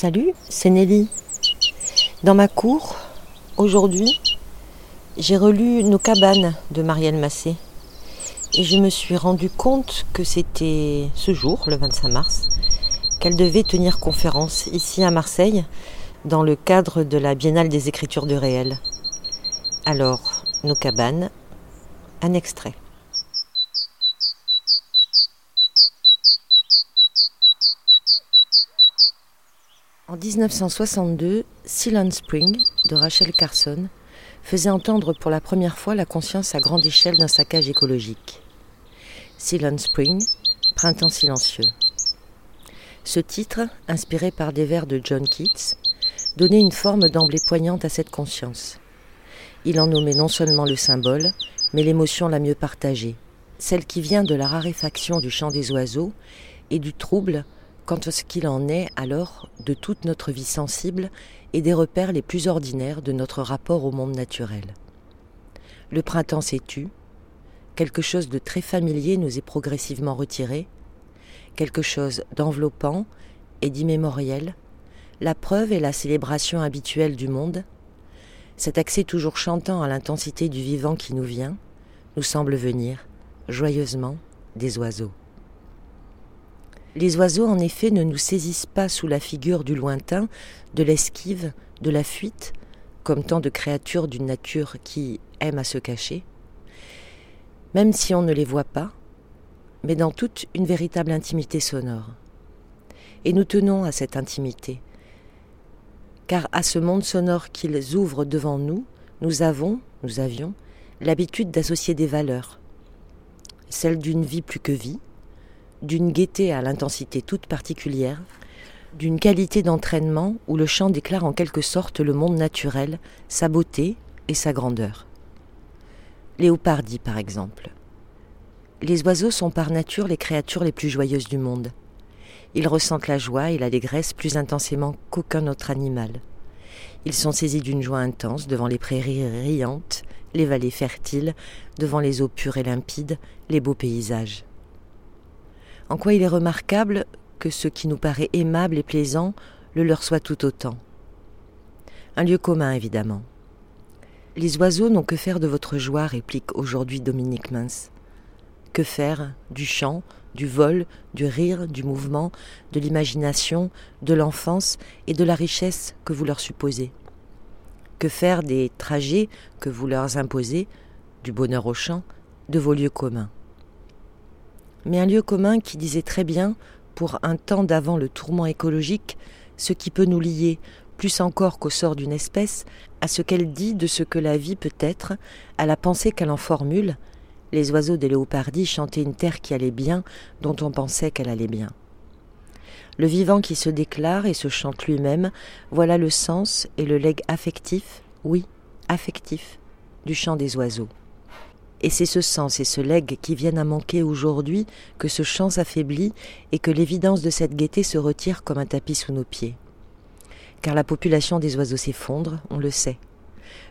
Salut, c'est Nelly. Dans ma cour, aujourd'hui, j'ai relu Nos cabanes de Marielle Massé. Et je me suis rendu compte que c'était ce jour, le 25 mars, qu'elle devait tenir conférence ici à Marseille dans le cadre de la Biennale des écritures de réel. Alors, Nos cabanes, un extrait. En 1962, Silent Spring de Rachel Carson faisait entendre pour la première fois la conscience à grande échelle d'un saccage écologique. Silent Spring, Printemps silencieux. Ce titre, inspiré par des vers de John Keats, donnait une forme d'emblée poignante à cette conscience. Il en nommait non seulement le symbole, mais l'émotion la mieux partagée, celle qui vient de la raréfaction du chant des oiseaux et du trouble quant à ce qu'il en est alors de toute notre vie sensible et des repères les plus ordinaires de notre rapport au monde naturel. Le printemps s'est tu, quelque chose de très familier nous est progressivement retiré, quelque chose d'enveloppant et d'immémoriel, la preuve est la célébration habituelle du monde, cet accès toujours chantant à l'intensité du vivant qui nous vient, nous semble venir, joyeusement, des oiseaux. Les oiseaux, en effet, ne nous saisissent pas sous la figure du lointain, de l'esquive, de la fuite, comme tant de créatures d'une nature qui aime à se cacher, même si on ne les voit pas, mais dans toute une véritable intimité sonore. Et nous tenons à cette intimité, car à ce monde sonore qu'ils ouvrent devant nous, nous avons, nous avions, l'habitude d'associer des valeurs, celles d'une vie plus que vie, d'une gaieté à l'intensité toute particulière, d'une qualité d'entraînement où le chant déclare en quelque sorte le monde naturel, sa beauté et sa grandeur. Léopardie, par exemple. Les oiseaux sont par nature les créatures les plus joyeuses du monde. Ils ressentent la joie et l'allégresse plus intensément qu'aucun autre animal. Ils sont saisis d'une joie intense devant les prairies riantes, les vallées fertiles, devant les eaux pures et limpides, les beaux paysages en quoi il est remarquable que ce qui nous paraît aimable et plaisant le leur soit tout autant. Un lieu commun, évidemment. Les oiseaux n'ont que faire de votre joie, réplique aujourd'hui Dominique Mince. Que faire du chant, du vol, du rire, du mouvement, de l'imagination, de l'enfance et de la richesse que vous leur supposez? Que faire des trajets que vous leur imposez, du bonheur au chant, de vos lieux communs? Mais un lieu commun qui disait très bien, pour un temps d'avant le tourment écologique, ce qui peut nous lier, plus encore qu'au sort d'une espèce, à ce qu'elle dit de ce que la vie peut être, à la pensée qu'elle en formule. Les oiseaux des léopardis chantaient une terre qui allait bien, dont on pensait qu'elle allait bien. Le vivant qui se déclare et se chante lui-même, voilà le sens et le legs affectif, oui, affectif, du chant des oiseaux. Et c'est ce sens et ce legs qui viennent à manquer aujourd'hui que ce chant s'affaiblit et que l'évidence de cette gaieté se retire comme un tapis sous nos pieds. Car la population des oiseaux s'effondre, on le sait.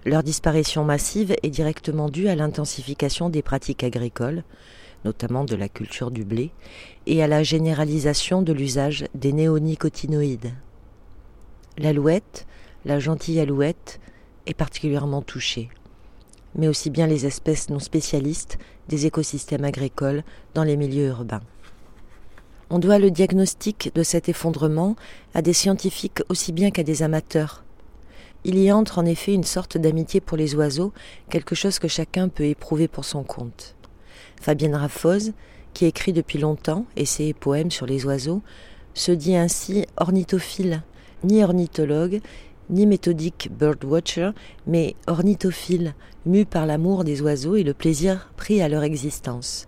Leur disparition massive est directement due à l'intensification des pratiques agricoles, notamment de la culture du blé, et à la généralisation de l'usage des néonicotinoïdes. L'alouette, la gentille alouette, est particulièrement touchée mais aussi bien les espèces non spécialistes des écosystèmes agricoles dans les milieux urbains. On doit le diagnostic de cet effondrement à des scientifiques aussi bien qu'à des amateurs. Il y entre en effet une sorte d'amitié pour les oiseaux, quelque chose que chacun peut éprouver pour son compte. Fabienne Raffoz, qui écrit depuis longtemps essais et poèmes sur les oiseaux, se dit ainsi ornithophile, ni ornithologue, ni méthodique birdwatcher, mais ornithophile, mu par l'amour des oiseaux et le plaisir pris à leur existence.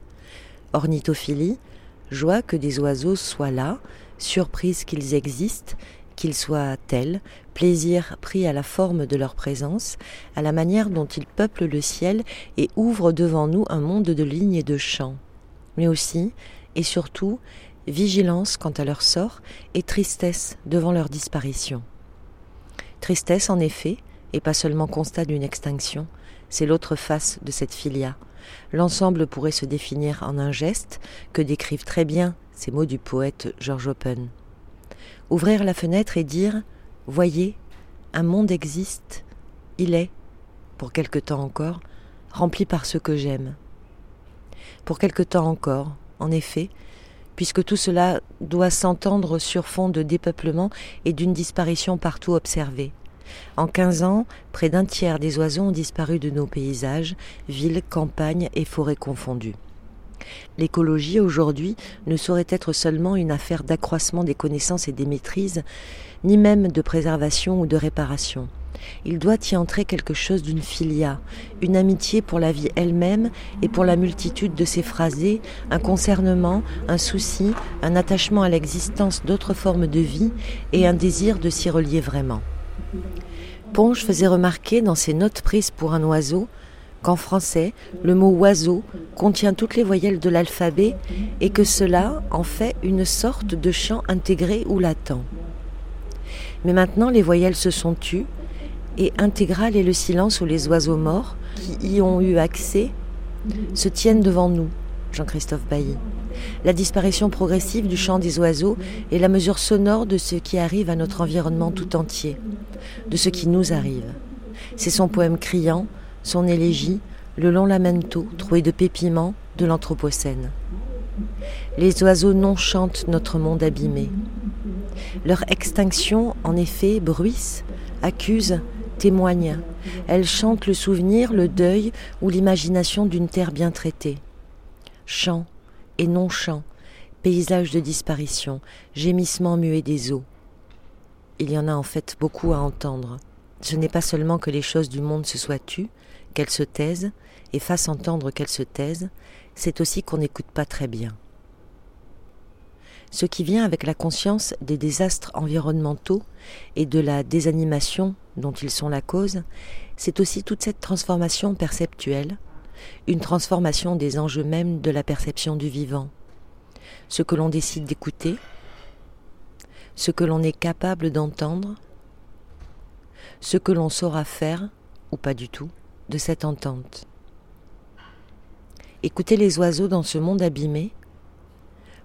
Ornithophilie, joie que des oiseaux soient là, surprise qu'ils existent, qu'ils soient tels, plaisir pris à la forme de leur présence, à la manière dont ils peuplent le ciel et ouvrent devant nous un monde de lignes et de chants. Mais aussi, et surtout, vigilance quant à leur sort et tristesse devant leur disparition. Tristesse en effet, et pas seulement constat d'une extinction, c'est l'autre face de cette filia. L'ensemble pourrait se définir en un geste que décrivent très bien ces mots du poète George Open. Ouvrir la fenêtre et dire Voyez, un monde existe, il est, pour quelque temps encore, rempli par ce que j'aime. Pour quelque temps encore, en effet, puisque tout cela doit s'entendre sur fond de dépeuplement et d'une disparition partout observée. En quinze ans, près d'un tiers des oiseaux ont disparu de nos paysages, villes, campagnes et forêts confondues. L'écologie aujourd'hui ne saurait être seulement une affaire d'accroissement des connaissances et des maîtrises, ni même de préservation ou de réparation. Il doit y entrer quelque chose d'une filia, une amitié pour la vie elle-même et pour la multitude de ses phrasés, un concernement, un souci, un attachement à l'existence d'autres formes de vie et un désir de s'y relier vraiment. Ponge faisait remarquer dans ses notes prises pour un oiseau qu'en français, le mot oiseau contient toutes les voyelles de l'alphabet et que cela en fait une sorte de chant intégré ou latent. Mais maintenant, les voyelles se sont tues et intégral est le silence où les oiseaux morts, qui y ont eu accès, se tiennent devant nous. Jean-Christophe Bailly. La disparition progressive du chant des oiseaux est la mesure sonore de ce qui arrive à notre environnement tout entier, de ce qui nous arrive. C'est son poème criant, son élégie, le long lamento troué de pépiments de l'Anthropocène. Les oiseaux non chantent notre monde abîmé. Leur extinction, en effet, bruisse, accuse, témoigne. Elle chante le souvenir, le deuil ou l'imagination d'une terre bien traitée. Chant et non-chant, paysage de disparition, gémissement muet des eaux. Il y en a en fait beaucoup à entendre. Ce n'est pas seulement que les choses du monde se soient tues, qu'elles se taisent, et fassent entendre qu'elles se taisent, c'est aussi qu'on n'écoute pas très bien. Ce qui vient avec la conscience des désastres environnementaux et de la désanimation dont ils sont la cause, c'est aussi toute cette transformation perceptuelle, une transformation des enjeux mêmes de la perception du vivant. Ce que l'on décide d'écouter, ce que l'on est capable d'entendre, ce que l'on saura faire, ou pas du tout, de cette entente. Écouter les oiseaux dans ce monde abîmé,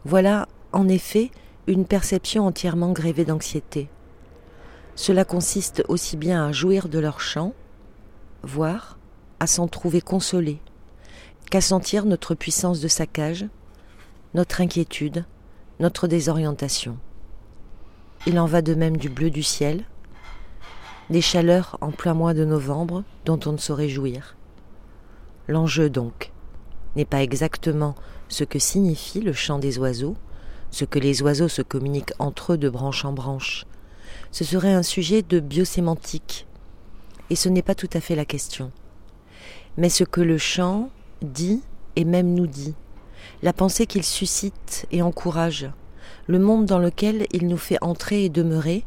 voilà en effet une perception entièrement grévée d'anxiété. Cela consiste aussi bien à jouir de leur chant, voire à s'en trouver consolé, qu'à sentir notre puissance de saccage, notre inquiétude, notre désorientation. Il en va de même du bleu du ciel, des chaleurs en plein mois de novembre dont on ne saurait jouir. L'enjeu donc n'est pas exactement ce que signifie le chant des oiseaux, ce que les oiseaux se communiquent entre eux de branche en branche. Ce serait un sujet de biosémantique, et ce n'est pas tout à fait la question. Mais ce que le chant dit et même nous dit, la pensée qu'il suscite et encourage, le monde dans lequel il nous fait entrer et demeurer,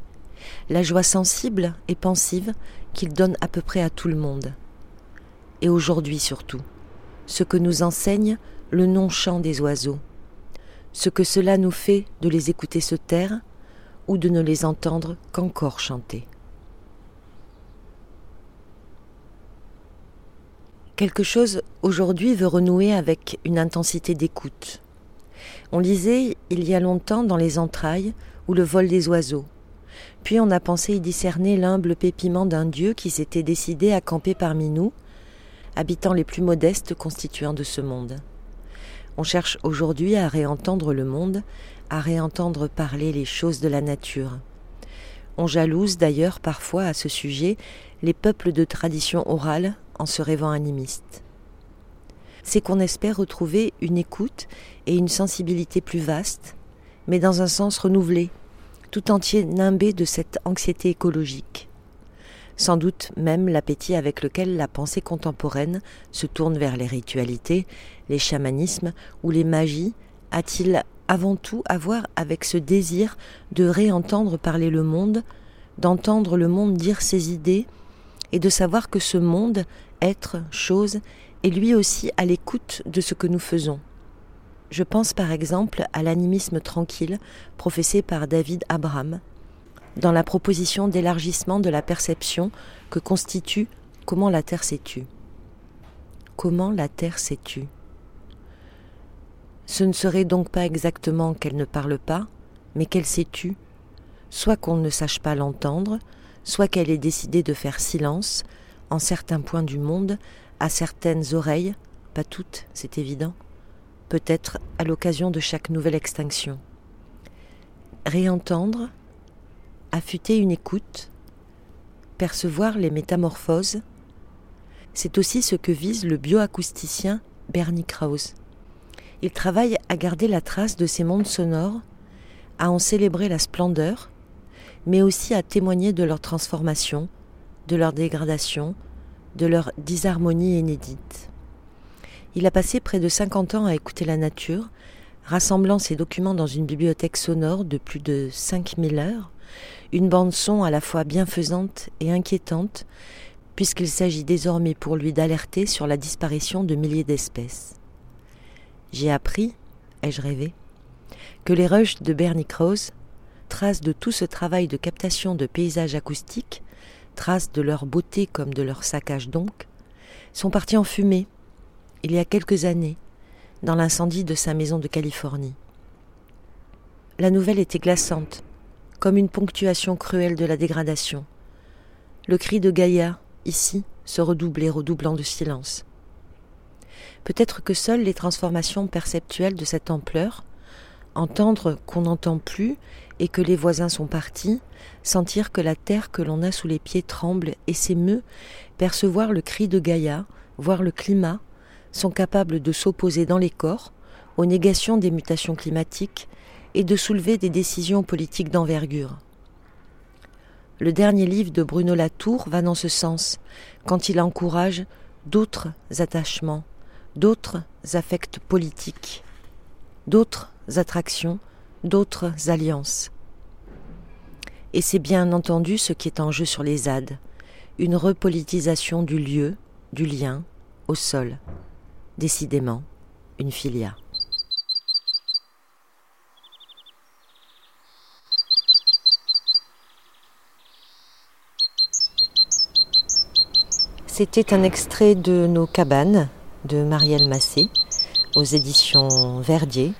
la joie sensible et pensive qu'il donne à peu près à tout le monde. Et aujourd'hui surtout, ce que nous enseigne le non-chant des oiseaux, ce que cela nous fait de les écouter se taire ou de ne les entendre qu'encore chanter. Quelque chose aujourd'hui veut renouer avec une intensité d'écoute. On lisait il y a longtemps dans les entrailles ou le vol des oiseaux. Puis on a pensé y discerner l'humble pépiment d'un Dieu qui s'était décidé à camper parmi nous, habitants les plus modestes constituants de ce monde. On cherche aujourd'hui à réentendre le monde, à réentendre parler les choses de la nature. On jalouse d'ailleurs parfois à ce sujet les peuples de tradition orale en se rêvant animistes. C'est qu'on espère retrouver une écoute et une sensibilité plus vaste, mais dans un sens renouvelé, tout entier nimbé de cette anxiété écologique sans doute même l'appétit avec lequel la pensée contemporaine se tourne vers les ritualités, les chamanismes ou les magies a-t-il avant tout à voir avec ce désir de réentendre parler le monde, d'entendre le monde dire ses idées, et de savoir que ce monde, être, chose, est lui aussi à l'écoute de ce que nous faisons? Je pense par exemple à l'animisme tranquille professé par David Abraham, dans la proposition d'élargissement de la perception que constitue comment la Terre s'est tue. Comment la Terre s'est tue Ce ne serait donc pas exactement qu'elle ne parle pas, mais qu'elle s'est tue, soit qu'on ne sache pas l'entendre, soit qu'elle ait décidé de faire silence, en certains points du monde, à certaines oreilles, pas toutes, c'est évident, peut-être à l'occasion de chaque nouvelle extinction. Réentendre, affûter une écoute, percevoir les métamorphoses, c'est aussi ce que vise le bioacousticien Bernie Krause. Il travaille à garder la trace de ces mondes sonores, à en célébrer la splendeur, mais aussi à témoigner de leur transformation, de leur dégradation, de leur disharmonie inédite. Il a passé près de 50 ans à écouter la nature, rassemblant ses documents dans une bibliothèque sonore de plus de 5000 heures, une bande son à la fois bienfaisante et inquiétante, puisqu'il s'agit désormais pour lui d'alerter sur la disparition de milliers d'espèces. J'ai appris, ai-je rêvé, que les rushs de Bernie Krause, traces de tout ce travail de captation de paysages acoustiques, traces de leur beauté comme de leur saccage donc, sont partis en fumée, il y a quelques années, dans l'incendie de sa maison de Californie. La nouvelle était glaçante, comme une ponctuation cruelle de la dégradation. Le cri de Gaïa, ici, se redoublait redoublant de silence. Peut-être que seules les transformations perceptuelles de cette ampleur, entendre qu'on n'entend plus et que les voisins sont partis, sentir que la terre que l'on a sous les pieds tremble et s'émeut, percevoir le cri de Gaïa, voir le climat, sont capables de s'opposer dans les corps aux négations des mutations climatiques et de soulever des décisions politiques d'envergure. Le dernier livre de Bruno Latour va dans ce sens, quand il encourage d'autres attachements, d'autres affects politiques, d'autres attractions, d'autres alliances. Et c'est bien entendu ce qui est en jeu sur les ZAD, une repolitisation du lieu, du lien, au sol. Décidément, une filia. C'était un extrait de Nos cabanes de Marielle Massé aux éditions Verdier,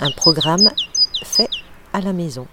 un programme fait à la maison.